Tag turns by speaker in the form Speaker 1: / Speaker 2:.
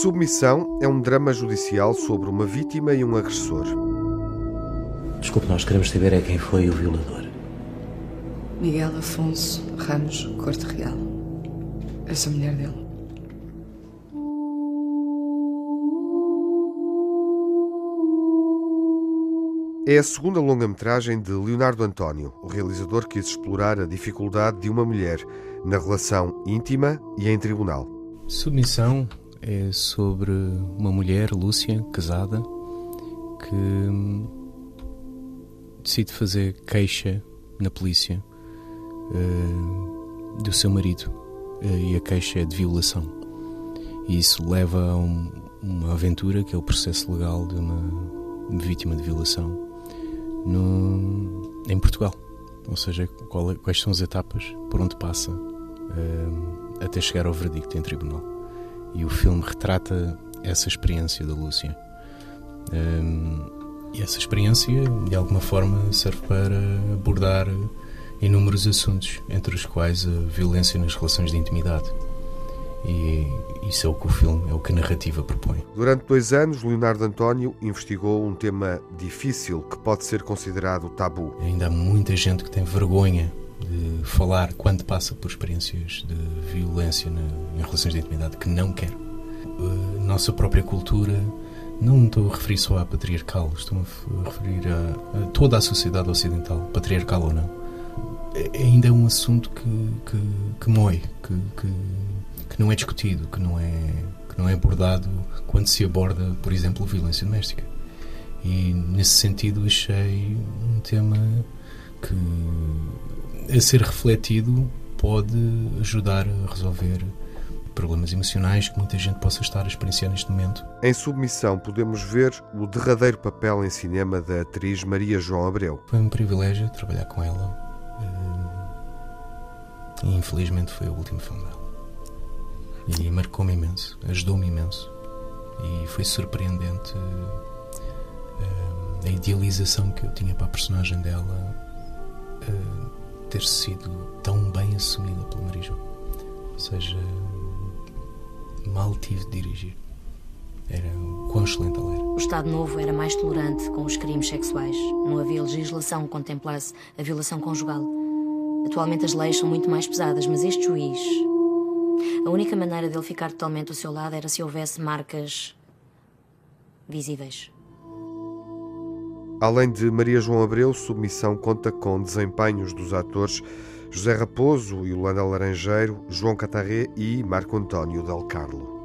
Speaker 1: Submissão é um drama judicial sobre uma vítima e um agressor.
Speaker 2: Desculpe, nós queremos saber é quem foi o violador.
Speaker 3: Miguel Afonso Ramos Corte Real. Essa mulher dele.
Speaker 1: É a segunda longa-metragem de Leonardo António, o realizador quis explorar a dificuldade de uma mulher na relação íntima e em tribunal.
Speaker 4: Submissão é sobre uma mulher, Lúcia, casada, que hum, decide fazer queixa na polícia uh, do seu marido uh, e a queixa é de violação. E isso leva a um, uma aventura que é o processo legal de uma vítima de violação no, em Portugal. Ou seja, qual, é, quais são as etapas por onde passa uh, até chegar ao verdicto em tribunal e o filme retrata essa experiência da Lúcia. Um, e essa experiência, de alguma forma, serve para abordar inúmeros assuntos, entre os quais a violência nas relações de intimidade. E isso é o que o filme, é o que a narrativa propõe.
Speaker 1: Durante dois anos, Leonardo António investigou um tema difícil que pode ser considerado tabu.
Speaker 4: Ainda há muita gente que tem vergonha de falar quando passa por experiências de violência em relações de intimidade que não quer. A nossa própria cultura, não estou a referir só à patriarcal, estou a referir a, a toda a sociedade ocidental, patriarcal ou não, é, ainda é um assunto que, que, que moe, que, que, que não é discutido, que não é, que não é abordado quando se aborda, por exemplo, violência doméstica. E nesse sentido achei um tema que a ser refletido pode ajudar a resolver problemas emocionais que muita gente possa estar a experienciar neste momento.
Speaker 1: Em submissão podemos ver o derradeiro papel em cinema da atriz Maria João Abreu.
Speaker 4: Foi um privilégio trabalhar com ela eh, e infelizmente foi o último filme dela. E marcou-me imenso, ajudou-me imenso e foi surpreendente eh, a idealização que eu tinha para a personagem dela eh, ter sido tão bem assumida pelo Marijo. Ou seja, mal tive de dirigir. Era quão excelente ela era.
Speaker 5: O Estado Novo era mais tolerante com os crimes sexuais. Não havia legislação que contemplasse a violação conjugal. Atualmente as leis são muito mais pesadas, mas este juiz. A única maneira dele ficar totalmente ao seu lado era se houvesse marcas visíveis.
Speaker 1: Além de Maria João Abreu, Submissão conta com desempenhos dos atores José Raposo, Yolanda Laranjeiro, João Catarré e Marco António Del Carlo.